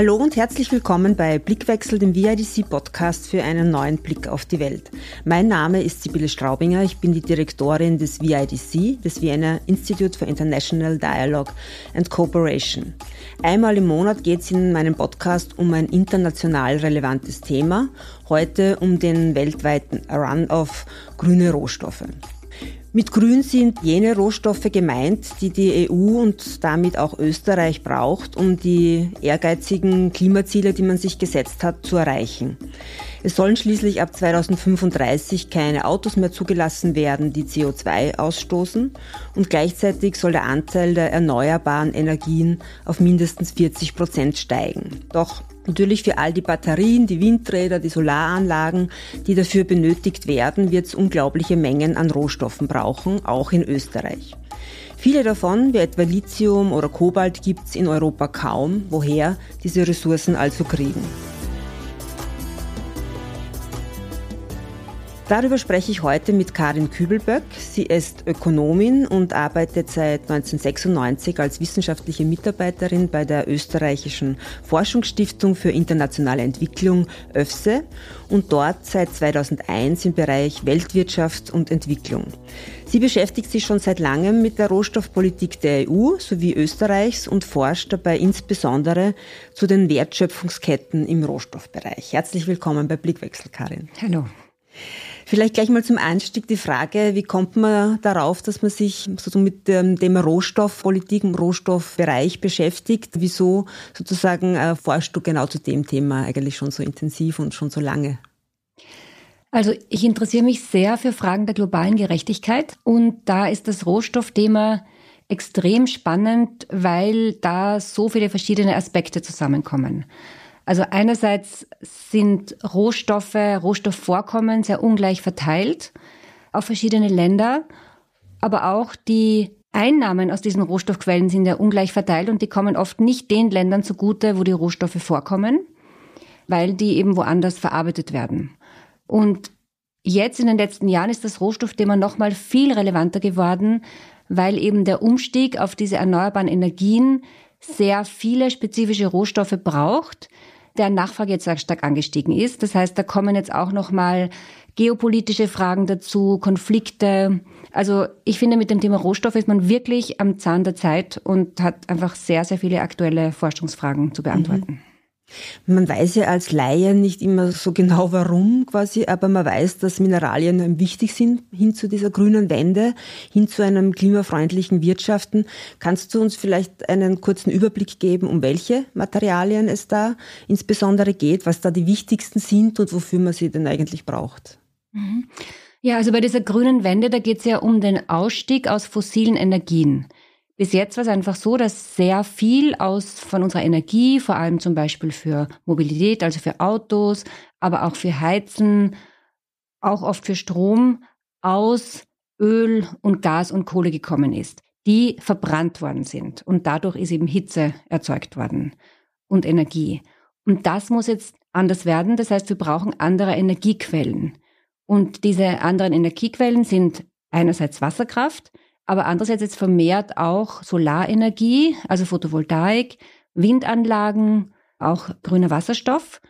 Hallo und herzlich willkommen bei Blickwechsel, dem VIDC-Podcast für einen neuen Blick auf die Welt. Mein Name ist Sibylle Straubinger, ich bin die Direktorin des VIDC, des Vienna Institute for International Dialogue and Cooperation. Einmal im Monat geht es in meinem Podcast um ein international relevantes Thema, heute um den weltweiten Run auf grüne Rohstoffe. Mit Grün sind jene Rohstoffe gemeint, die die EU und damit auch Österreich braucht, um die ehrgeizigen Klimaziele, die man sich gesetzt hat, zu erreichen. Es sollen schließlich ab 2035 keine Autos mehr zugelassen werden, die CO2 ausstoßen und gleichzeitig soll der Anteil der erneuerbaren Energien auf mindestens 40 Prozent steigen. Doch Natürlich für all die Batterien, die Windräder, die Solaranlagen, die dafür benötigt werden, wird es unglaubliche Mengen an Rohstoffen brauchen, auch in Österreich. Viele davon, wie etwa Lithium oder Kobalt, gibt es in Europa kaum, woher diese Ressourcen also kriegen. Darüber spreche ich heute mit Karin Kübelböck. Sie ist Ökonomin und arbeitet seit 1996 als wissenschaftliche Mitarbeiterin bei der österreichischen Forschungsstiftung für internationale Entwicklung ÖFSE und dort seit 2001 im Bereich Weltwirtschaft und Entwicklung. Sie beschäftigt sich schon seit langem mit der Rohstoffpolitik der EU sowie Österreichs und forscht dabei insbesondere zu den Wertschöpfungsketten im Rohstoffbereich. Herzlich willkommen bei Blickwechsel, Karin. Hallo. Vielleicht gleich mal zum Einstieg die Frage, wie kommt man darauf, dass man sich sozusagen mit dem Thema Rohstoffpolitik im Rohstoffbereich beschäftigt? Wieso sozusagen äh, forschst du genau zu dem Thema eigentlich schon so intensiv und schon so lange? Also ich interessiere mich sehr für Fragen der globalen Gerechtigkeit und da ist das Rohstoffthema extrem spannend, weil da so viele verschiedene Aspekte zusammenkommen. Also einerseits sind Rohstoffe, Rohstoffvorkommen sehr ungleich verteilt auf verschiedene Länder, aber auch die Einnahmen aus diesen Rohstoffquellen sind ja ungleich verteilt und die kommen oft nicht den Ländern zugute, wo die Rohstoffe vorkommen, weil die eben woanders verarbeitet werden. Und jetzt in den letzten Jahren ist das Rohstoffthema nochmal viel relevanter geworden, weil eben der Umstieg auf diese erneuerbaren Energien sehr viele spezifische Rohstoffe braucht, der Nachfrage jetzt stark angestiegen ist. Das heißt, da kommen jetzt auch noch mal geopolitische Fragen dazu, Konflikte. Also ich finde, mit dem Thema Rohstoffe ist man wirklich am Zahn der Zeit und hat einfach sehr, sehr viele aktuelle Forschungsfragen zu beantworten. Mhm. Man weiß ja als Laie nicht immer so genau warum quasi, aber man weiß, dass Mineralien wichtig sind hin zu dieser grünen Wende, hin zu einem klimafreundlichen Wirtschaften. Kannst du uns vielleicht einen kurzen Überblick geben, um welche Materialien es da insbesondere geht, was da die wichtigsten sind und wofür man sie denn eigentlich braucht? Mhm. Ja, also bei dieser grünen Wende, da geht es ja um den Ausstieg aus fossilen Energien. Bis jetzt war es einfach so, dass sehr viel aus von unserer Energie, vor allem zum Beispiel für Mobilität, also für Autos, aber auch für Heizen, auch oft für Strom, aus Öl und Gas und Kohle gekommen ist, die verbrannt worden sind. Und dadurch ist eben Hitze erzeugt worden und Energie. Und das muss jetzt anders werden. Das heißt, wir brauchen andere Energiequellen. Und diese anderen Energiequellen sind einerseits Wasserkraft, aber andererseits jetzt vermehrt auch Solarenergie, also Photovoltaik, Windanlagen, auch grüner Wasserstoff.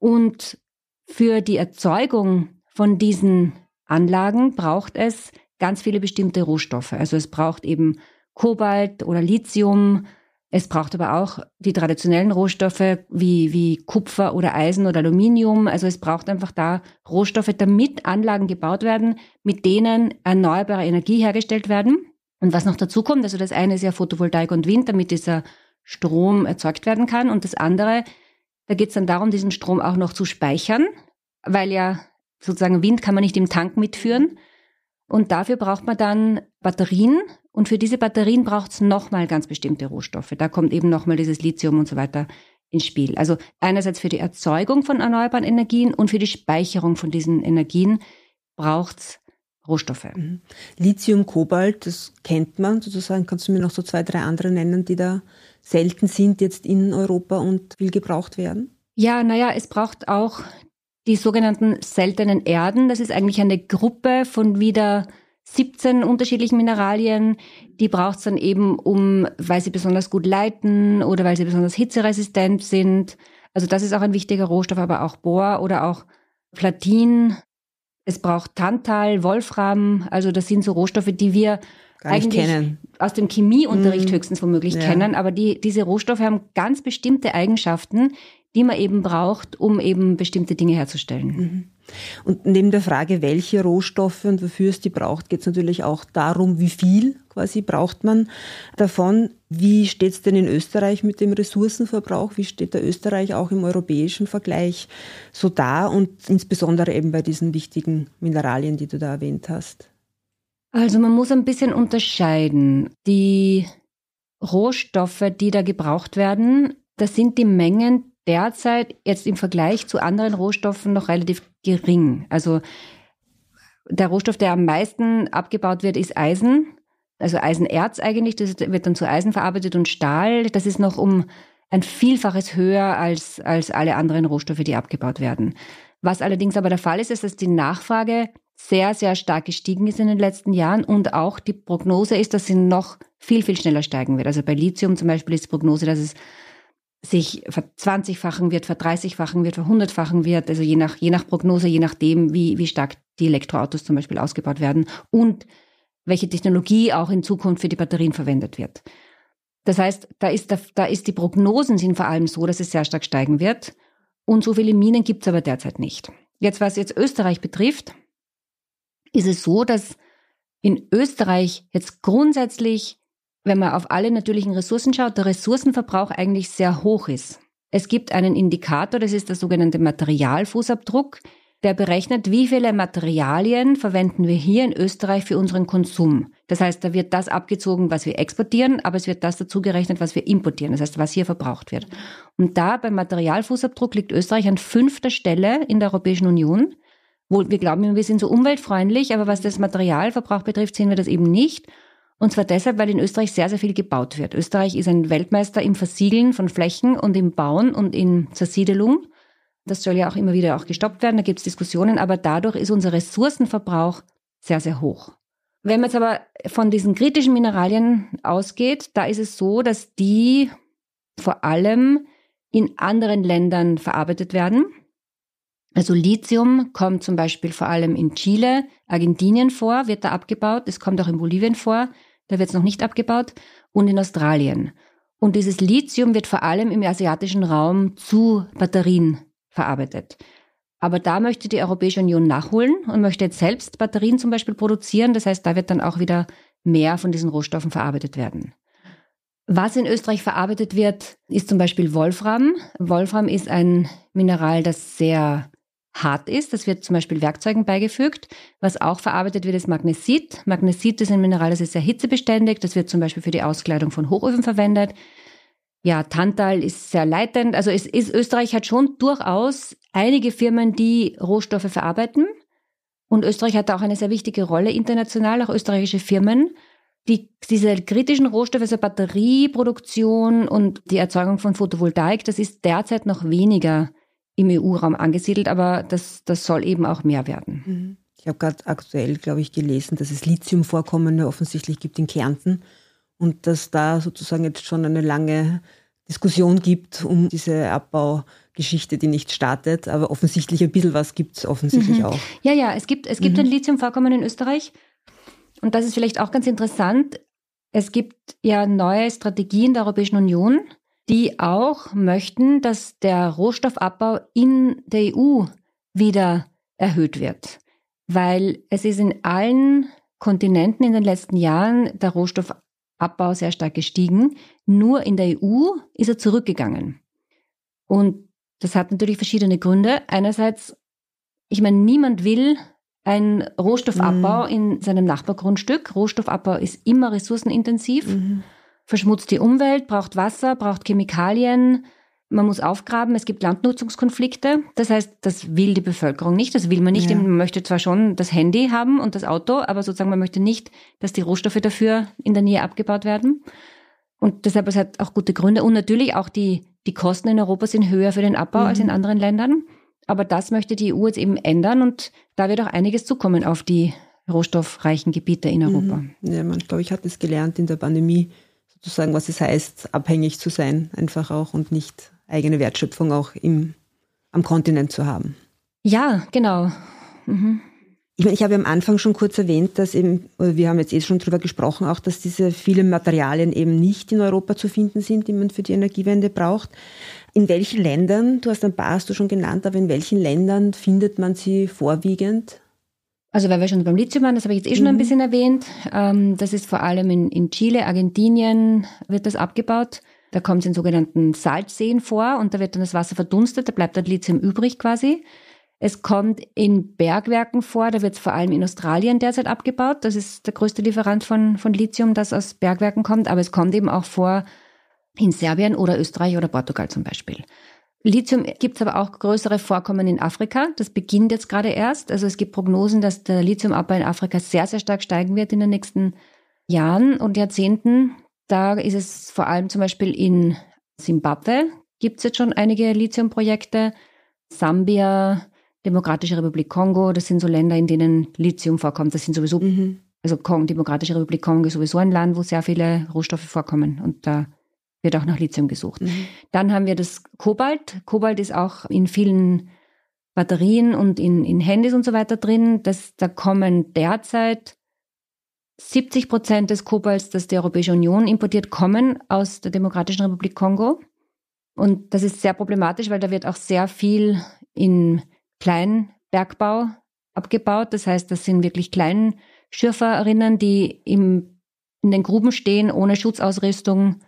Und für die Erzeugung von diesen Anlagen braucht es ganz viele bestimmte Rohstoffe. Also es braucht eben Kobalt oder Lithium, es braucht aber auch die traditionellen Rohstoffe wie, wie Kupfer oder Eisen oder Aluminium. Also es braucht einfach da Rohstoffe, damit Anlagen gebaut werden, mit denen erneuerbare Energie hergestellt werden. Und was noch dazu kommt, also das eine ist ja Photovoltaik und Wind, damit dieser Strom erzeugt werden kann. Und das andere, da geht es dann darum, diesen Strom auch noch zu speichern, weil ja sozusagen Wind kann man nicht im Tank mitführen. Und dafür braucht man dann Batterien, und für diese Batterien braucht es nochmal ganz bestimmte Rohstoffe. Da kommt eben nochmal dieses Lithium und so weiter ins Spiel. Also einerseits für die Erzeugung von erneuerbaren Energien und für die Speicherung von diesen Energien braucht es Rohstoffe. Mhm. Lithium, Kobalt, das kennt man sozusagen. Kannst du mir noch so zwei, drei andere nennen, die da selten sind jetzt in Europa und viel gebraucht werden? Ja, naja, es braucht auch die sogenannten seltenen Erden. Das ist eigentlich eine Gruppe von wieder 17 unterschiedlichen Mineralien. Die braucht es dann eben, um, weil sie besonders gut leiten oder weil sie besonders hitzeresistent sind. Also das ist auch ein wichtiger Rohstoff, aber auch Bohr oder auch Platin. Es braucht Tantal, Wolfram. Also das sind so Rohstoffe, die wir eigentlich kennen. aus dem Chemieunterricht hm. höchstens womöglich ja. kennen. Aber die, diese Rohstoffe haben ganz bestimmte Eigenschaften, die man eben braucht, um eben bestimmte Dinge herzustellen. Mhm. Und neben der Frage, welche Rohstoffe und wofür es die braucht, geht es natürlich auch darum, wie viel quasi braucht man davon. Wie steht es denn in Österreich mit dem Ressourcenverbrauch? Wie steht der Österreich auch im europäischen Vergleich so da und insbesondere eben bei diesen wichtigen Mineralien, die du da erwähnt hast? Also man muss ein bisschen unterscheiden. Die Rohstoffe, die da gebraucht werden, das sind die Mengen, derzeit jetzt im Vergleich zu anderen Rohstoffen noch relativ gering. Also der Rohstoff, der am meisten abgebaut wird, ist Eisen. Also Eisenerz eigentlich, das wird dann zu Eisen verarbeitet und Stahl. Das ist noch um ein Vielfaches höher als, als alle anderen Rohstoffe, die abgebaut werden. Was allerdings aber der Fall ist, ist, dass die Nachfrage sehr, sehr stark gestiegen ist in den letzten Jahren und auch die Prognose ist, dass sie noch viel, viel schneller steigen wird. Also bei Lithium zum Beispiel ist die Prognose, dass es sich verzwanzigfachen wird, verdreißigfachen wird, verhundertfachen wird, also je nach, je nach Prognose, je nachdem, wie, wie stark die Elektroautos zum Beispiel ausgebaut werden und welche Technologie auch in Zukunft für die Batterien verwendet wird. Das heißt, da ist, da, ist die Prognosen sind vor allem so, dass es sehr stark steigen wird. Und so viele Minen gibt es aber derzeit nicht. Jetzt, was jetzt Österreich betrifft, ist es so, dass in Österreich jetzt grundsätzlich wenn man auf alle natürlichen Ressourcen schaut, der Ressourcenverbrauch eigentlich sehr hoch ist. Es gibt einen Indikator, das ist der sogenannte Materialfußabdruck, der berechnet, wie viele Materialien verwenden wir hier in Österreich für unseren Konsum. Das heißt, da wird das abgezogen, was wir exportieren, aber es wird das dazu gerechnet, was wir importieren, das heißt, was hier verbraucht wird. Und da beim Materialfußabdruck liegt Österreich an fünfter Stelle in der Europäischen Union. Wo wir glauben, wir sind so umweltfreundlich, aber was das Materialverbrauch betrifft, sehen wir das eben nicht. Und zwar deshalb, weil in Österreich sehr, sehr viel gebaut wird. Österreich ist ein Weltmeister im Versiegeln von Flächen und im Bauen und in Zersiedelung. Das soll ja auch immer wieder auch gestoppt werden, da gibt es Diskussionen, aber dadurch ist unser Ressourcenverbrauch sehr, sehr hoch. Wenn man jetzt aber von diesen kritischen Mineralien ausgeht, da ist es so, dass die vor allem in anderen Ländern verarbeitet werden. Also Lithium kommt zum Beispiel vor allem in Chile, Argentinien vor, wird da abgebaut. Es kommt auch in Bolivien vor da wird es noch nicht abgebaut, und in Australien. Und dieses Lithium wird vor allem im asiatischen Raum zu Batterien verarbeitet. Aber da möchte die Europäische Union nachholen und möchte jetzt selbst Batterien zum Beispiel produzieren. Das heißt, da wird dann auch wieder mehr von diesen Rohstoffen verarbeitet werden. Was in Österreich verarbeitet wird, ist zum Beispiel Wolfram. Wolfram ist ein Mineral, das sehr hart ist. Das wird zum Beispiel Werkzeugen beigefügt. Was auch verarbeitet wird, ist Magnesit. Magnesit ist ein Mineral, das ist sehr hitzebeständig. Das wird zum Beispiel für die Auskleidung von Hochöfen verwendet. Ja, Tantal ist sehr leitend. Also es ist, Österreich hat schon durchaus einige Firmen, die Rohstoffe verarbeiten. Und Österreich hat auch eine sehr wichtige Rolle international, auch österreichische Firmen, die diese kritischen Rohstoffe, also Batterieproduktion und die Erzeugung von Photovoltaik, das ist derzeit noch weniger im EU-Raum angesiedelt, aber das, das soll eben auch mehr werden. Mhm. Ich habe gerade aktuell, glaube ich, gelesen, dass es Lithiumvorkommene offensichtlich gibt in Kärnten und dass da sozusagen jetzt schon eine lange Diskussion gibt um diese Abbaugeschichte, die nicht startet. Aber offensichtlich ein bisschen was gibt es offensichtlich mhm. auch. Ja, ja, es gibt, es gibt mhm. ein Lithiumvorkommen in Österreich. Und das ist vielleicht auch ganz interessant. Es gibt ja neue Strategien der Europäischen Union, die auch möchten, dass der Rohstoffabbau in der EU wieder erhöht wird. Weil es ist in allen Kontinenten in den letzten Jahren der Rohstoffabbau sehr stark gestiegen. Nur in der EU ist er zurückgegangen. Und das hat natürlich verschiedene Gründe. Einerseits, ich meine, niemand will einen Rohstoffabbau mhm. in seinem Nachbargrundstück. Rohstoffabbau ist immer ressourcenintensiv. Mhm verschmutzt die Umwelt, braucht Wasser, braucht Chemikalien, man muss aufgraben, es gibt Landnutzungskonflikte. Das heißt, das will die Bevölkerung nicht, das will man nicht. Ja. Man möchte zwar schon das Handy haben und das Auto, aber sozusagen man möchte nicht, dass die Rohstoffe dafür in der Nähe abgebaut werden. Und deshalb es hat auch gute Gründe. Und natürlich auch die, die Kosten in Europa sind höher für den Abbau mhm. als in mhm. anderen Ländern. Aber das möchte die EU jetzt eben ändern und da wird auch einiges zukommen auf die rohstoffreichen Gebiete in Europa. Mhm. Ja, man, glaube ich, hat es gelernt in der Pandemie, sozusagen, was es heißt, abhängig zu sein, einfach auch und nicht eigene Wertschöpfung auch im, am Kontinent zu haben. Ja, genau. Mhm. Ich meine, ich habe am Anfang schon kurz erwähnt, dass eben, wir haben jetzt eh schon drüber gesprochen, auch, dass diese vielen Materialien eben nicht in Europa zu finden sind, die man für die Energiewende braucht. In welchen Ländern, du hast ein paar hast du schon genannt, aber in welchen Ländern findet man sie vorwiegend? Also weil wir schon beim Lithium waren, das habe ich jetzt eh schon mhm. ein bisschen erwähnt. Ähm, das ist vor allem in, in Chile, Argentinien wird das abgebaut. Da kommt es in sogenannten Salzseen vor und da wird dann das Wasser verdunstet, da bleibt dann Lithium übrig quasi. Es kommt in Bergwerken vor, da wird es vor allem in Australien derzeit abgebaut. Das ist der größte Lieferant von, von Lithium, das aus Bergwerken kommt. Aber es kommt eben auch vor in Serbien oder Österreich oder Portugal zum Beispiel. Lithium gibt es aber auch größere Vorkommen in Afrika. Das beginnt jetzt gerade erst. Also es gibt Prognosen, dass der Lithiumabbau in Afrika sehr, sehr stark steigen wird in den nächsten Jahren und Jahrzehnten. Da ist es vor allem zum Beispiel in Simbabwe gibt es jetzt schon einige Lithiumprojekte. Sambia, Demokratische Republik Kongo, das sind so Länder, in denen Lithium vorkommt. Das sind sowieso, mhm. also Kong, Demokratische Republik Kongo ist sowieso ein Land, wo sehr viele Rohstoffe vorkommen und da wird auch nach Lithium gesucht. Mhm. Dann haben wir das Kobalt. Kobalt ist auch in vielen Batterien und in, in Handys und so weiter drin. Das, da kommen derzeit 70 Prozent des Kobalts, das die Europäische Union importiert, kommen aus der Demokratischen Republik Kongo. Und das ist sehr problematisch, weil da wird auch sehr viel in Kleinbergbau abgebaut. Das heißt, das sind wirklich Kleinschürferinnen, die im, in den Gruben stehen, ohne Schutzausrüstung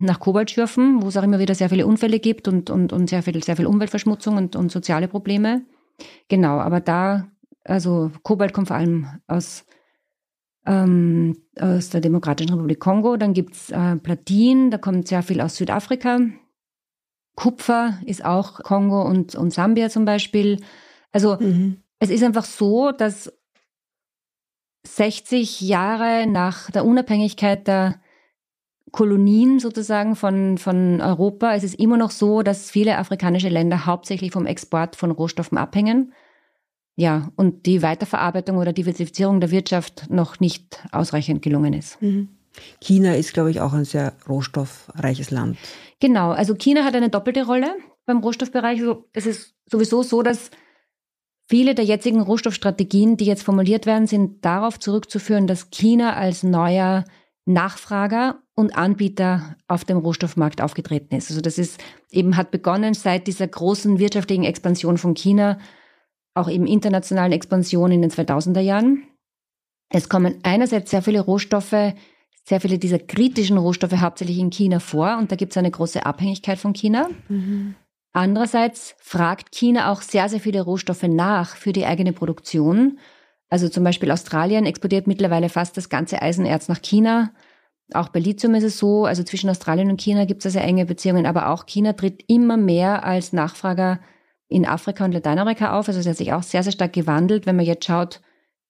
nach Kobalt schürfen, wo es auch immer wieder sehr viele Unfälle gibt und, und, und sehr, viel, sehr viel Umweltverschmutzung und, und soziale Probleme. Genau, aber da, also Kobalt kommt vor allem aus, ähm, aus der Demokratischen Republik Kongo. Dann gibt's äh, Platin, da kommt sehr viel aus Südafrika. Kupfer ist auch Kongo und, und Sambia zum Beispiel. Also mhm. es ist einfach so, dass 60 Jahre nach der Unabhängigkeit der Kolonien sozusagen von, von Europa, es ist immer noch so, dass viele afrikanische Länder hauptsächlich vom Export von Rohstoffen abhängen. Ja, und die Weiterverarbeitung oder Diversifizierung der Wirtschaft noch nicht ausreichend gelungen ist. Mhm. China ist, glaube ich, auch ein sehr rohstoffreiches Land. Genau, also China hat eine doppelte Rolle beim Rohstoffbereich. Also es ist sowieso so, dass viele der jetzigen Rohstoffstrategien, die jetzt formuliert werden, sind darauf zurückzuführen, dass China als neuer Nachfrager und Anbieter auf dem Rohstoffmarkt aufgetreten ist. Also das ist eben hat begonnen seit dieser großen wirtschaftlichen Expansion von China, auch eben internationalen Expansion in den 2000er Jahren. Es kommen einerseits sehr viele Rohstoffe sehr viele dieser kritischen Rohstoffe hauptsächlich in China vor und da gibt es eine große Abhängigkeit von China. Mhm. Andererseits fragt China auch sehr, sehr viele Rohstoffe nach für die eigene Produktion. Also zum Beispiel Australien exportiert mittlerweile fast das ganze Eisenerz nach China. Auch bei Lithium ist es so, also zwischen Australien und China gibt es sehr enge Beziehungen, aber auch China tritt immer mehr als Nachfrager in Afrika und Lateinamerika auf. Also es hat sich auch sehr, sehr stark gewandelt. Wenn man jetzt schaut,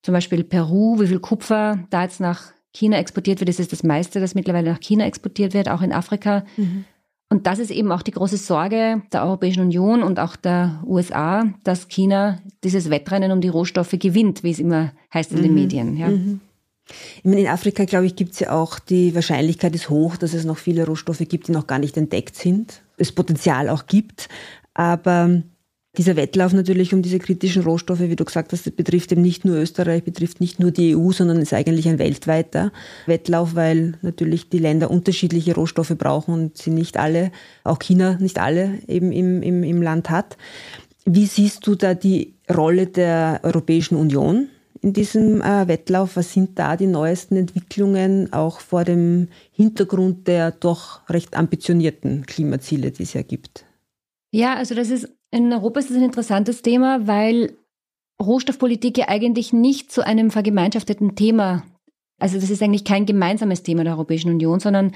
zum Beispiel Peru, wie viel Kupfer da jetzt nach China exportiert wird. Das ist das meiste, das mittlerweile nach China exportiert wird, auch in Afrika. Mhm. Und das ist eben auch die große Sorge der Europäischen Union und auch der USA, dass China dieses Wettrennen um die Rohstoffe gewinnt, wie es immer heißt in mhm. den Medien. Ja. Mhm. Ich meine, in Afrika, glaube ich, gibt es ja auch die Wahrscheinlichkeit ist hoch, dass es noch viele Rohstoffe gibt, die noch gar nicht entdeckt sind. Es Potenzial auch gibt. Aber dieser Wettlauf natürlich um diese kritischen Rohstoffe, wie du gesagt hast, betrifft eben nicht nur Österreich, betrifft nicht nur die EU, sondern ist eigentlich ein weltweiter Wettlauf, weil natürlich die Länder unterschiedliche Rohstoffe brauchen und sie nicht alle, auch China nicht alle eben im, im, im Land hat. Wie siehst du da die Rolle der Europäischen Union in diesem äh, Wettlauf? Was sind da die neuesten Entwicklungen, auch vor dem Hintergrund der doch recht ambitionierten Klimaziele, die es ja gibt? Ja, also das ist in Europa ist es ein interessantes Thema, weil Rohstoffpolitik ja eigentlich nicht zu einem vergemeinschafteten Thema, also das ist eigentlich kein gemeinsames Thema der Europäischen Union, sondern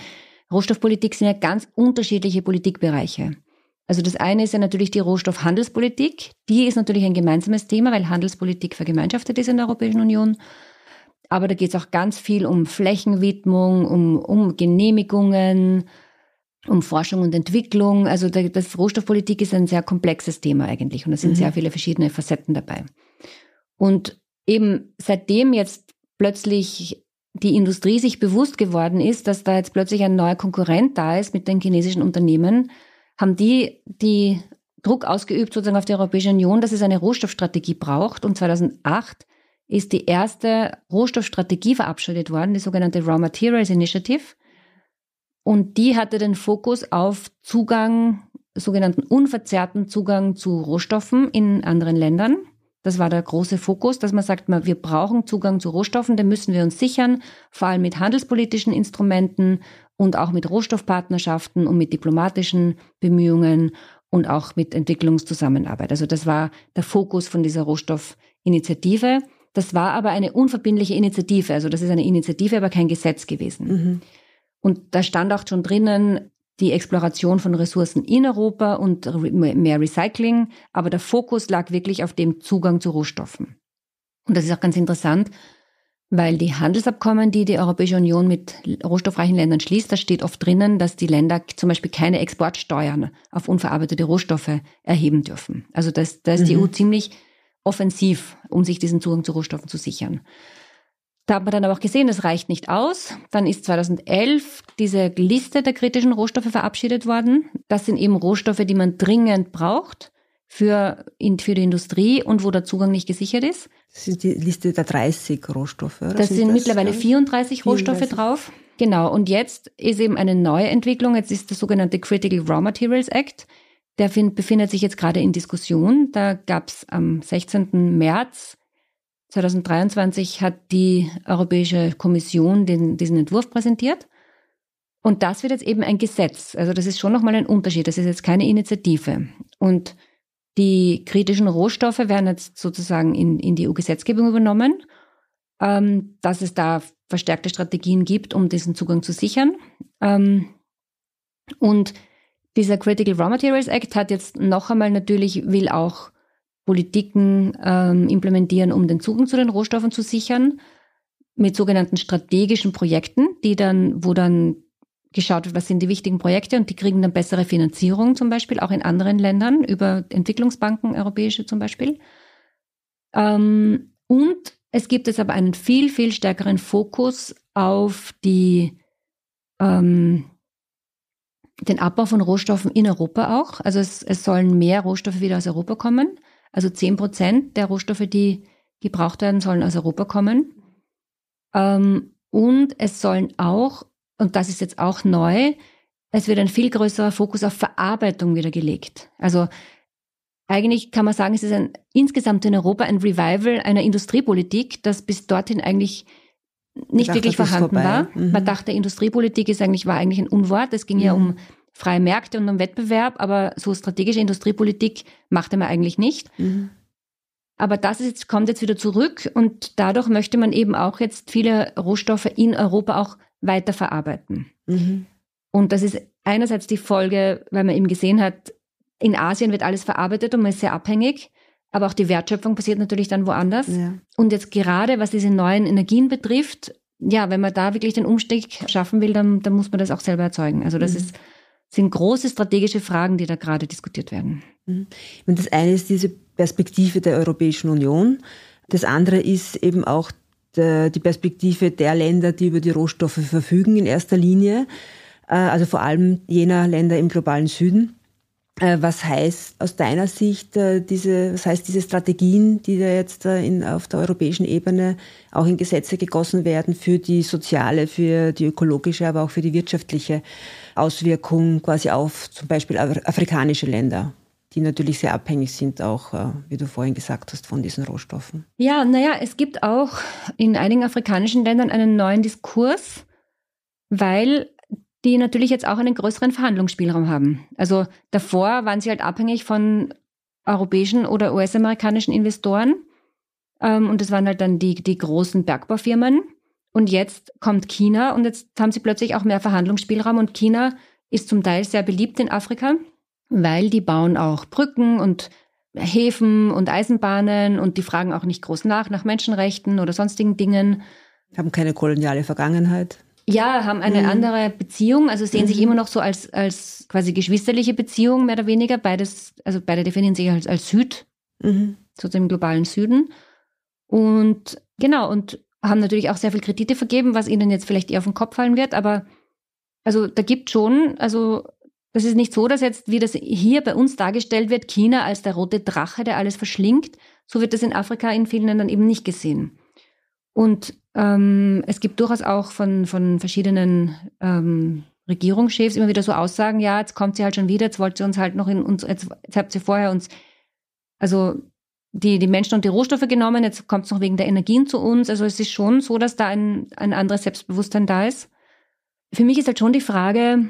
Rohstoffpolitik sind ja ganz unterschiedliche Politikbereiche. Also das eine ist ja natürlich die Rohstoffhandelspolitik. Die ist natürlich ein gemeinsames Thema, weil Handelspolitik vergemeinschaftet ist in der Europäischen Union. Aber da geht es auch ganz viel um Flächenwidmung, um, um Genehmigungen, um Forschung und Entwicklung. Also das Rohstoffpolitik ist ein sehr komplexes Thema eigentlich und es sind mhm. sehr viele verschiedene Facetten dabei. Und eben seitdem jetzt plötzlich die Industrie sich bewusst geworden ist, dass da jetzt plötzlich ein neuer Konkurrent da ist mit den chinesischen Unternehmen, haben die die Druck ausgeübt sozusagen auf die Europäische Union, dass es eine Rohstoffstrategie braucht. Und 2008 ist die erste Rohstoffstrategie verabschiedet worden, die sogenannte Raw Materials Initiative. Und die hatte den Fokus auf Zugang, sogenannten unverzerrten Zugang zu Rohstoffen in anderen Ländern. Das war der große Fokus, dass man sagt, wir brauchen Zugang zu Rohstoffen, den müssen wir uns sichern, vor allem mit handelspolitischen Instrumenten und auch mit Rohstoffpartnerschaften und mit diplomatischen Bemühungen und auch mit Entwicklungszusammenarbeit. Also das war der Fokus von dieser Rohstoffinitiative. Das war aber eine unverbindliche Initiative. Also das ist eine Initiative, aber kein Gesetz gewesen. Mhm. Und da stand auch schon drinnen, die Exploration von Ressourcen in Europa und mehr Recycling, aber der Fokus lag wirklich auf dem Zugang zu Rohstoffen. Und das ist auch ganz interessant, weil die Handelsabkommen, die die Europäische Union mit rohstoffreichen Ländern schließt, da steht oft drinnen, dass die Länder zum Beispiel keine Exportsteuern auf unverarbeitete Rohstoffe erheben dürfen. Also da ist, mhm. die EU ziemlich offensiv, um sich diesen Zugang zu Rohstoffen zu sichern. Da hat man dann aber auch gesehen, das reicht nicht aus. Dann ist 2011 diese Liste der kritischen Rohstoffe verabschiedet worden. Das sind eben Rohstoffe, die man dringend braucht für, für die Industrie und wo der Zugang nicht gesichert ist. Das ist die Liste der 30 Rohstoffe, oder? Das sind, das mittlerweile 34 34 Rohstoffe drauf. Genau. Und jetzt ist eben eine neue Entwicklung. Jetzt ist der sogenannte Critical Raw Materials Act. Der find, befindet sich jetzt gerade in Diskussion. Da gab es am 16. März 2023 hat die Europäische Kommission den, diesen Entwurf präsentiert. Und das wird jetzt eben ein Gesetz. Also das ist schon nochmal ein Unterschied. Das ist jetzt keine Initiative. Und die kritischen Rohstoffe werden jetzt sozusagen in, in die EU-Gesetzgebung übernommen, ähm, dass es da verstärkte Strategien gibt, um diesen Zugang zu sichern. Ähm, und dieser Critical Raw Materials Act hat jetzt noch einmal natürlich, will auch Politiken ähm, implementieren, um den Zugang zu den Rohstoffen zu sichern, mit sogenannten strategischen Projekten, die dann, wo dann geschaut wird, was sind die wichtigen Projekte und die kriegen dann bessere Finanzierung zum Beispiel, auch in anderen Ländern, über Entwicklungsbanken, europäische zum Beispiel. Ähm, und es gibt jetzt aber einen viel, viel stärkeren Fokus auf die, ähm, den Abbau von Rohstoffen in Europa auch. Also es, es sollen mehr Rohstoffe wieder aus Europa kommen. Also 10 Prozent der Rohstoffe, die gebraucht werden, sollen aus Europa kommen. Ähm, und es sollen auch, und das ist jetzt auch neu, es wird ein viel größerer Fokus auf Verarbeitung wieder gelegt. Also eigentlich kann man sagen, es ist ein, insgesamt in Europa ein Revival einer Industriepolitik, das bis dorthin eigentlich nicht dachte, wirklich vorhanden war. Mhm. Man dachte, Industriepolitik ist eigentlich, war eigentlich ein Unwort. Es ging mhm. ja um freie Märkte und um Wettbewerb, aber so strategische Industriepolitik machte man eigentlich nicht. Mhm. Aber das ist jetzt, kommt jetzt wieder zurück und dadurch möchte man eben auch jetzt viele Rohstoffe in Europa auch weiterverarbeiten. Mhm. Und das ist einerseits die Folge, weil man eben gesehen hat, in Asien wird alles verarbeitet und man ist sehr abhängig, aber auch die Wertschöpfung passiert natürlich dann woanders. Ja. Und jetzt gerade, was diese neuen Energien betrifft, ja, wenn man da wirklich den Umstieg schaffen will, dann, dann muss man das auch selber erzeugen. Also das mhm. ist sind große strategische Fragen, die da gerade diskutiert werden. Mhm. Das eine ist diese Perspektive der Europäischen Union. Das andere ist eben auch die Perspektive der Länder, die über die Rohstoffe verfügen in erster Linie. Äh, also vor allem jener Länder im globalen Süden. Äh, was heißt aus deiner Sicht äh, diese, was heißt diese Strategien, die da jetzt in, auf der europäischen Ebene auch in Gesetze gegossen werden für die soziale, für die ökologische, aber auch für die wirtschaftliche Auswirkung quasi auf zum Beispiel afrikanische Länder? die natürlich sehr abhängig sind, auch, äh, wie du vorhin gesagt hast, von diesen Rohstoffen. Ja, naja, es gibt auch in einigen afrikanischen Ländern einen neuen Diskurs, weil die natürlich jetzt auch einen größeren Verhandlungsspielraum haben. Also davor waren sie halt abhängig von europäischen oder US-amerikanischen Investoren. Ähm, und das waren halt dann die, die großen Bergbaufirmen. Und jetzt kommt China und jetzt haben sie plötzlich auch mehr Verhandlungsspielraum. Und China ist zum Teil sehr beliebt in Afrika, weil die bauen auch Brücken und Häfen und Eisenbahnen und die fragen auch nicht groß nach, nach Menschenrechten oder sonstigen Dingen. Haben keine koloniale Vergangenheit. Ja, haben eine mhm. andere Beziehung, also sehen mhm. sich immer noch so als, als quasi geschwisterliche Beziehung, mehr oder weniger. Beides, also beide definieren sich als, als Süd, mhm. sozusagen im globalen Süden. Und genau, und haben natürlich auch sehr viel Kredite vergeben, was ihnen jetzt vielleicht eher auf den Kopf fallen wird, aber also da gibt schon, also das ist nicht so, dass jetzt, wie das hier bei uns dargestellt wird, China als der rote Drache, der alles verschlingt. So wird das in Afrika in vielen Ländern eben nicht gesehen. Und ähm, es gibt durchaus auch von, von verschiedenen ähm, Regierungschefs immer wieder so Aussagen, ja, jetzt kommt sie halt schon wieder, jetzt wollt sie uns halt noch in uns, jetzt, jetzt habt ihr vorher uns, also die, die Menschen und die Rohstoffe genommen, jetzt kommt es noch wegen der Energien zu uns. Also es ist schon so, dass da ein, ein anderes Selbstbewusstsein da ist. Für mich ist halt schon die Frage,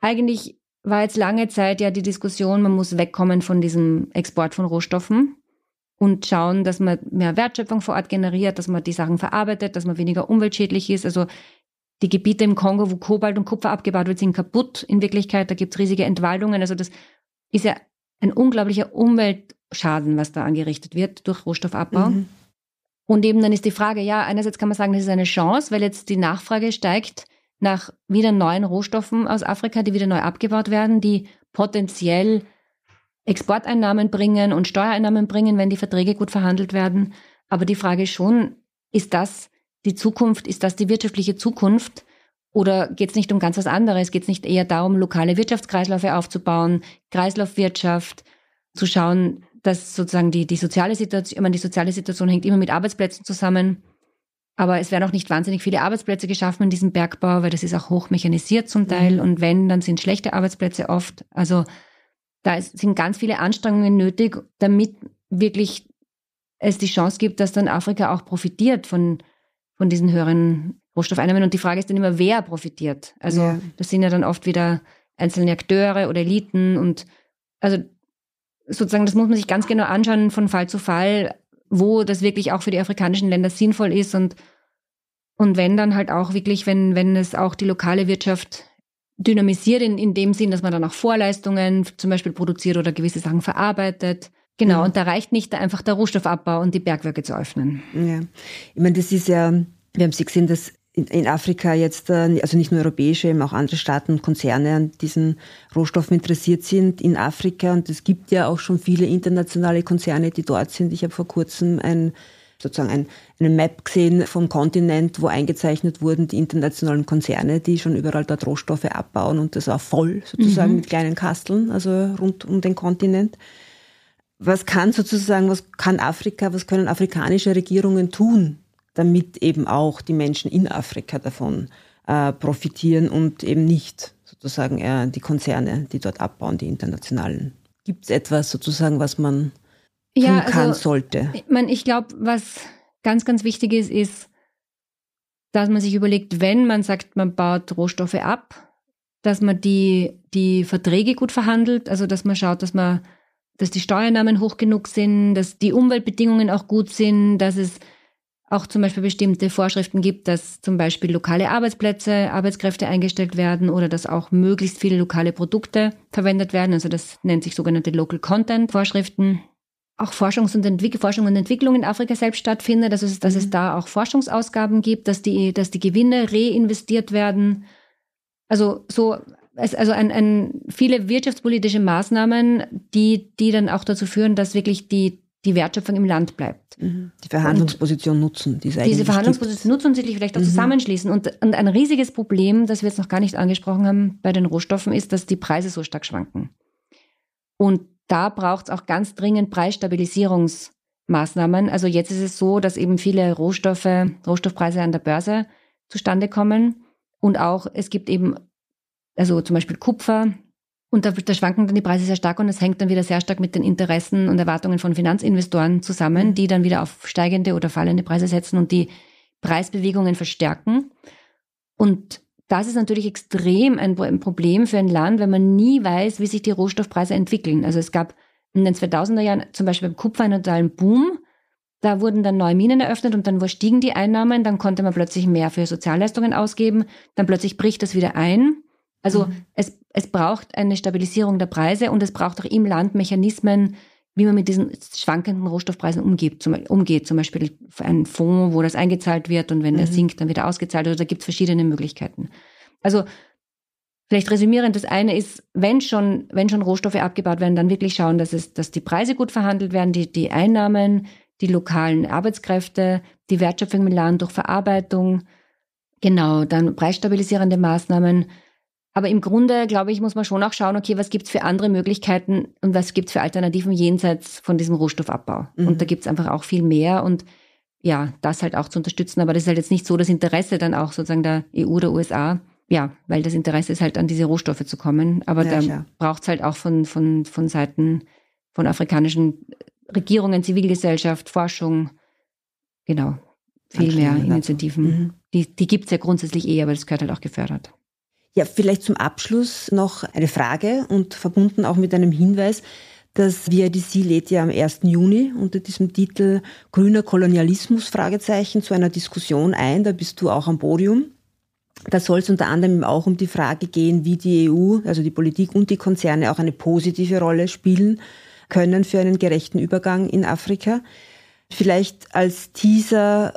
eigentlich war jetzt lange Zeit ja die Diskussion, man muss wegkommen von diesem Export von Rohstoffen und schauen, dass man mehr Wertschöpfung vor Ort generiert, dass man die Sachen verarbeitet, dass man weniger umweltschädlich ist. Also die Gebiete im Kongo, wo Kobalt und Kupfer abgebaut wird, sind kaputt in Wirklichkeit. Da gibt es riesige Entwaldungen. Also das ist ja ein unglaublicher Umweltschaden, was da angerichtet wird durch Rohstoffabbau. Mhm. Und eben dann ist die Frage, ja, einerseits kann man sagen, das ist eine Chance, weil jetzt die Nachfrage steigt nach wieder neuen Rohstoffen aus Afrika, die wieder neu abgebaut werden, die potenziell Exporteinnahmen bringen und Steuereinnahmen bringen, wenn die Verträge gut verhandelt werden. Aber die Frage ist schon, ist das die Zukunft, ist das die wirtschaftliche Zukunft? Oder geht es nicht um ganz was anderes? Geht es nicht eher darum, lokale Wirtschaftskreisläufe aufzubauen, Kreislaufwirtschaft, zu schauen, dass sozusagen die, die soziale Situation, ich meine, die soziale Situation hängt immer mit Arbeitsplätzen zusammen. Aber es werden auch nicht wahnsinnig viele Arbeitsplätze geschaffen in diesem Bergbau, weil das ist auch hoch mechanisiert zum Teil. Mhm. Und wenn, dann sind schlechte Arbeitsplätze oft. Also da sind ganz viele Anstrengungen nötig, damit wirklich es die Chance gibt, dass dann Afrika auch profitiert von, von diesen höheren Rohstoffeinnahmen. Und die Frage ist dann immer, wer profitiert? Also ja. das sind ja dann oft wieder einzelne Akteure oder Eliten und also sozusagen, das muss man sich ganz genau anschauen von Fall zu Fall, wo das wirklich auch für die afrikanischen Länder sinnvoll ist und, und wenn dann halt auch wirklich, wenn, wenn es auch die lokale Wirtschaft dynamisiert in, in dem Sinn, dass man dann auch Vorleistungen zum Beispiel produziert oder gewisse Sachen verarbeitet. Genau, ja. und da reicht nicht einfach der Rohstoffabbau und die Bergwerke zu öffnen. Ja, ich meine, das ist ja, wir haben sie gesehen, dass in Afrika jetzt, äh, also nicht nur europäische, eben auch andere Staaten und Konzerne an diesen Rohstoffen interessiert sind in Afrika. Und es gibt ja auch schon viele internationale Konzerne, die dort sind. Ich habe vor kurzem ein, sozusagen ein, eine Map gesehen vom Kontinent, wo eingezeichnet wurden die internationalen Konzerne, die schon überall dort Rohstoffe abbauen und das auch voll sozusagen mhm. mit kleinen Kasteln, also rund um den Kontinent. Was kann sozusagen, was kann Afrika, was können afrikanische Regierungen tun, damit eben auch die Menschen in Afrika davon äh, profitieren und eben nicht sozusagen äh, die Konzerne, die dort abbauen, die internationalen. Gibt es etwas sozusagen, was man tun ja, kann, also, sollte? Ich, mein, ich glaube, was ganz, ganz wichtig ist, ist, dass man sich überlegt, wenn man sagt, man baut Rohstoffe ab, dass man die, die Verträge gut verhandelt, also dass man schaut, dass man, dass die Steuernahmen hoch genug sind, dass die Umweltbedingungen auch gut sind, dass es auch zum Beispiel bestimmte Vorschriften gibt, dass zum Beispiel lokale Arbeitsplätze, Arbeitskräfte eingestellt werden oder dass auch möglichst viele lokale Produkte verwendet werden. Also das nennt sich sogenannte Local Content Vorschriften. Auch Forschungs- und Entwick Forschung und Entwicklung in Afrika selbst stattfindet, also dass es mhm. da auch Forschungsausgaben gibt, dass die, dass die Gewinne reinvestiert werden. Also so also ein, ein, viele wirtschaftspolitische Maßnahmen, die, die dann auch dazu führen, dass wirklich die, die Wertschöpfung im Land bleibt. Mhm. Die Verhandlungsposition und nutzen. Die diese Verhandlungsposition nutzen und sich vielleicht auch mhm. zusammenschließen. Und, und ein riesiges Problem, das wir jetzt noch gar nicht angesprochen haben bei den Rohstoffen, ist, dass die Preise so stark schwanken. Und da braucht es auch ganz dringend Preisstabilisierungsmaßnahmen. Also jetzt ist es so, dass eben viele Rohstoffe, Rohstoffpreise an der Börse zustande kommen. Und auch es gibt eben, also zum Beispiel Kupfer, und da, da, schwanken dann die Preise sehr stark und es hängt dann wieder sehr stark mit den Interessen und Erwartungen von Finanzinvestoren zusammen, die dann wieder auf steigende oder fallende Preise setzen und die Preisbewegungen verstärken. Und das ist natürlich extrem ein, ein Problem für ein Land, wenn man nie weiß, wie sich die Rohstoffpreise entwickeln. Also es gab in den 2000er Jahren zum Beispiel beim Kupfer einen totalen Boom. Da wurden dann neue Minen eröffnet und dann stiegen die Einnahmen, dann konnte man plötzlich mehr für Sozialleistungen ausgeben, dann plötzlich bricht das wieder ein. Also mhm. es, es braucht eine Stabilisierung der Preise und es braucht auch im Land Mechanismen, wie man mit diesen schwankenden Rohstoffpreisen umgeht. Zum, umgeht. zum Beispiel ein Fonds, wo das eingezahlt wird und wenn mhm. der sinkt, dann wieder ausgezahlt. Also da gibt es verschiedene Möglichkeiten. Also vielleicht resümierend, das eine ist, wenn schon, wenn schon Rohstoffe abgebaut werden, dann wirklich schauen, dass es, dass die Preise gut verhandelt werden, die, die Einnahmen, die lokalen Arbeitskräfte, die Wertschöpfung im Land durch Verarbeitung, genau, dann preisstabilisierende Maßnahmen. Aber im Grunde, glaube ich, muss man schon auch schauen, okay, was gibt's für andere Möglichkeiten und was gibt's für Alternativen jenseits von diesem Rohstoffabbau. Mhm. Und da gibt's einfach auch viel mehr und ja, das halt auch zu unterstützen. Aber das ist halt jetzt nicht so das Interesse dann auch sozusagen der EU oder USA, ja, weil das Interesse ist halt an diese Rohstoffe zu kommen. Aber ja, da braucht es halt auch von, von, von Seiten von afrikanischen Regierungen, Zivilgesellschaft, Forschung, genau, viel mehr Initiativen. Mhm. Die, die gibt es ja grundsätzlich eh, aber das gehört halt auch gefördert. Ja, vielleicht zum Abschluss noch eine Frage und verbunden auch mit einem Hinweis. Das VIDC lädt ja am 1. Juni unter diesem Titel Grüner Kolonialismus Fragezeichen zu einer Diskussion ein. Da bist du auch am Podium. Da soll es unter anderem auch um die Frage gehen, wie die EU, also die Politik und die Konzerne auch eine positive Rolle spielen können für einen gerechten Übergang in Afrika. Vielleicht als Teaser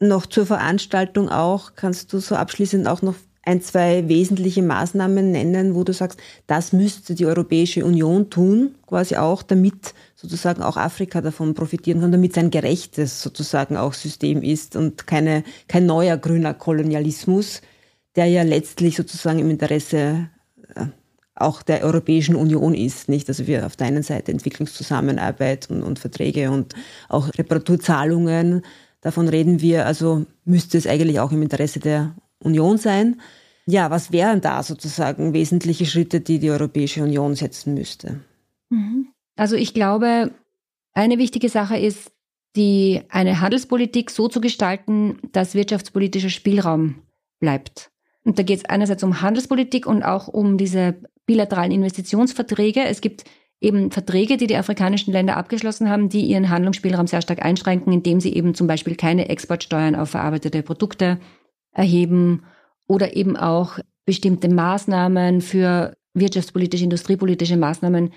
noch zur Veranstaltung auch, kannst du so abschließend auch noch ein, zwei wesentliche Maßnahmen nennen, wo du sagst, das müsste die Europäische Union tun, quasi auch, damit sozusagen auch Afrika davon profitieren kann, damit es ein gerechtes sozusagen auch System ist und keine, kein neuer grüner Kolonialismus, der ja letztlich sozusagen im Interesse äh, auch der Europäischen Union ist, nicht? Also wir auf der einen Seite Entwicklungszusammenarbeit und, und Verträge und auch Reparaturzahlungen, davon reden wir, also müsste es eigentlich auch im Interesse der Union sein. Ja, was wären da sozusagen wesentliche Schritte, die die Europäische Union setzen müsste? Mhm. Also ich glaube, eine wichtige Sache ist, die eine Handelspolitik so zu gestalten, dass wirtschaftspolitischer Spielraum bleibt. Und da geht es einerseits um Handelspolitik und auch um diese bilateralen Investitionsverträge. Es gibt eben Verträge, die die afrikanischen Länder abgeschlossen haben, die ihren Handlungsspielraum sehr stark einschränken, indem sie eben zum Beispiel keine Exportsteuern auf verarbeitete Produkte erheben oder eben auch bestimmte Maßnahmen für wirtschaftspolitische, industriepolitische Maßnahmen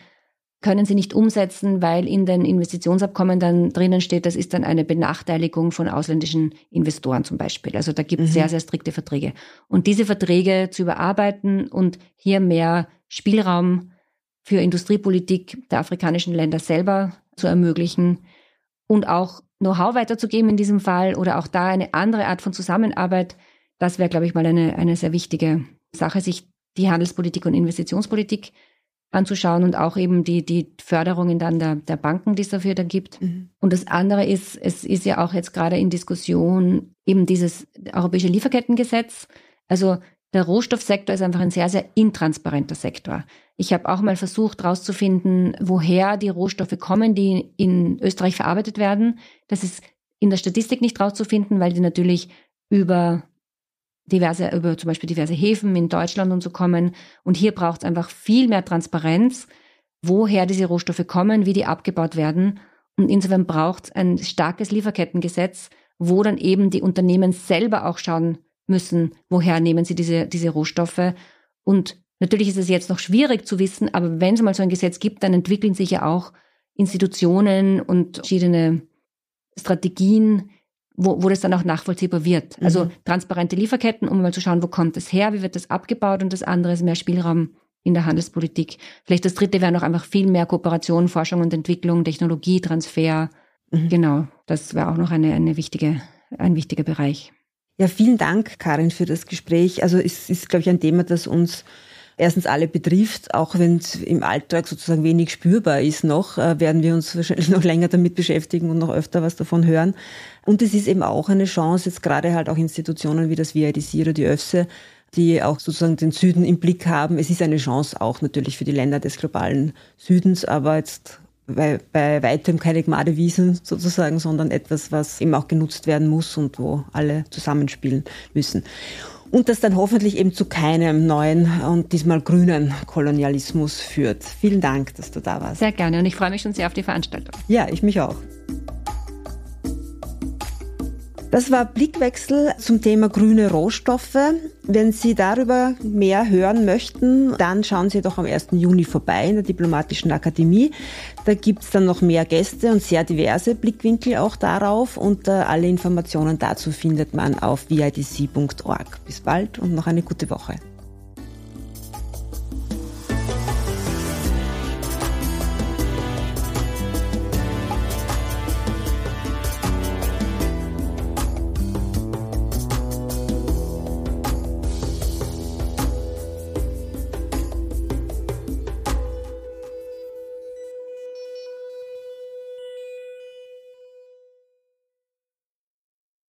können sie nicht umsetzen, weil in den Investitionsabkommen dann drinnen steht, das ist dann eine Benachteiligung von ausländischen Investoren zum Beispiel. Also da gibt es mhm. sehr, sehr strikte Verträge. Und diese Verträge zu überarbeiten und hier mehr Spielraum für Industriepolitik der afrikanischen Länder selber zu ermöglichen und auch Know-how weiterzugeben in diesem Fall oder auch da eine andere Art von Zusammenarbeit, das wäre, glaube ich, mal eine, eine sehr wichtige Sache, sich die Handelspolitik und Investitionspolitik anzuschauen und auch eben die, die Förderungen dann der, der Banken, die es dafür dann gibt. Mhm. Und das andere ist, es ist ja auch jetzt gerade in Diskussion eben dieses europäische Lieferkettengesetz. Also der Rohstoffsektor ist einfach ein sehr, sehr intransparenter Sektor. Ich habe auch mal versucht herauszufinden, woher die Rohstoffe kommen, die in Österreich verarbeitet werden. Das ist in der Statistik nicht rauszufinden, weil die natürlich über diverse, über zum Beispiel diverse Häfen in Deutschland und so kommen. Und hier braucht es einfach viel mehr Transparenz, woher diese Rohstoffe kommen, wie die abgebaut werden. Und insofern braucht es ein starkes Lieferkettengesetz, wo dann eben die Unternehmen selber auch schauen müssen, woher nehmen sie diese, diese Rohstoffe. Und natürlich ist es jetzt noch schwierig zu wissen, aber wenn es mal so ein Gesetz gibt, dann entwickeln sich ja auch Institutionen und verschiedene Strategien, wo, wo das dann auch nachvollziehbar wird. Also mhm. transparente Lieferketten, um mal zu schauen, wo kommt das her, wie wird das abgebaut und das andere ist mehr Spielraum in der Handelspolitik. Vielleicht das dritte wäre noch einfach viel mehr Kooperation, Forschung und Entwicklung, Technologietransfer. Mhm. Genau, das wäre auch noch eine, eine wichtige, ein wichtiger Bereich. Ja, vielen Dank, Karin, für das Gespräch. Also es ist, glaube ich, ein Thema, das uns erstens alle betrifft, auch wenn es im Alltag sozusagen wenig spürbar ist noch, äh, werden wir uns wahrscheinlich noch länger damit beschäftigen und noch öfter was davon hören. Und es ist eben auch eine Chance, jetzt gerade halt auch Institutionen wie das VIDC oder die ÖFSE, die auch sozusagen den Süden im Blick haben. Es ist eine Chance auch natürlich für die Länder des globalen Südens, aber jetzt bei, bei weitem keine Gmadewiesen sozusagen, sondern etwas, was eben auch genutzt werden muss und wo alle zusammenspielen müssen und das dann hoffentlich eben zu keinem neuen und diesmal grünen Kolonialismus führt. Vielen Dank, dass du da warst. Sehr gerne und ich freue mich schon sehr auf die Veranstaltung. Ja, ich mich auch. Das war Blickwechsel zum Thema grüne Rohstoffe. Wenn Sie darüber mehr hören möchten, dann schauen Sie doch am 1. Juni vorbei in der Diplomatischen Akademie. Da gibt's dann noch mehr Gäste und sehr diverse Blickwinkel auch darauf und äh, alle Informationen dazu findet man auf vidc.org. Bis bald und noch eine gute Woche.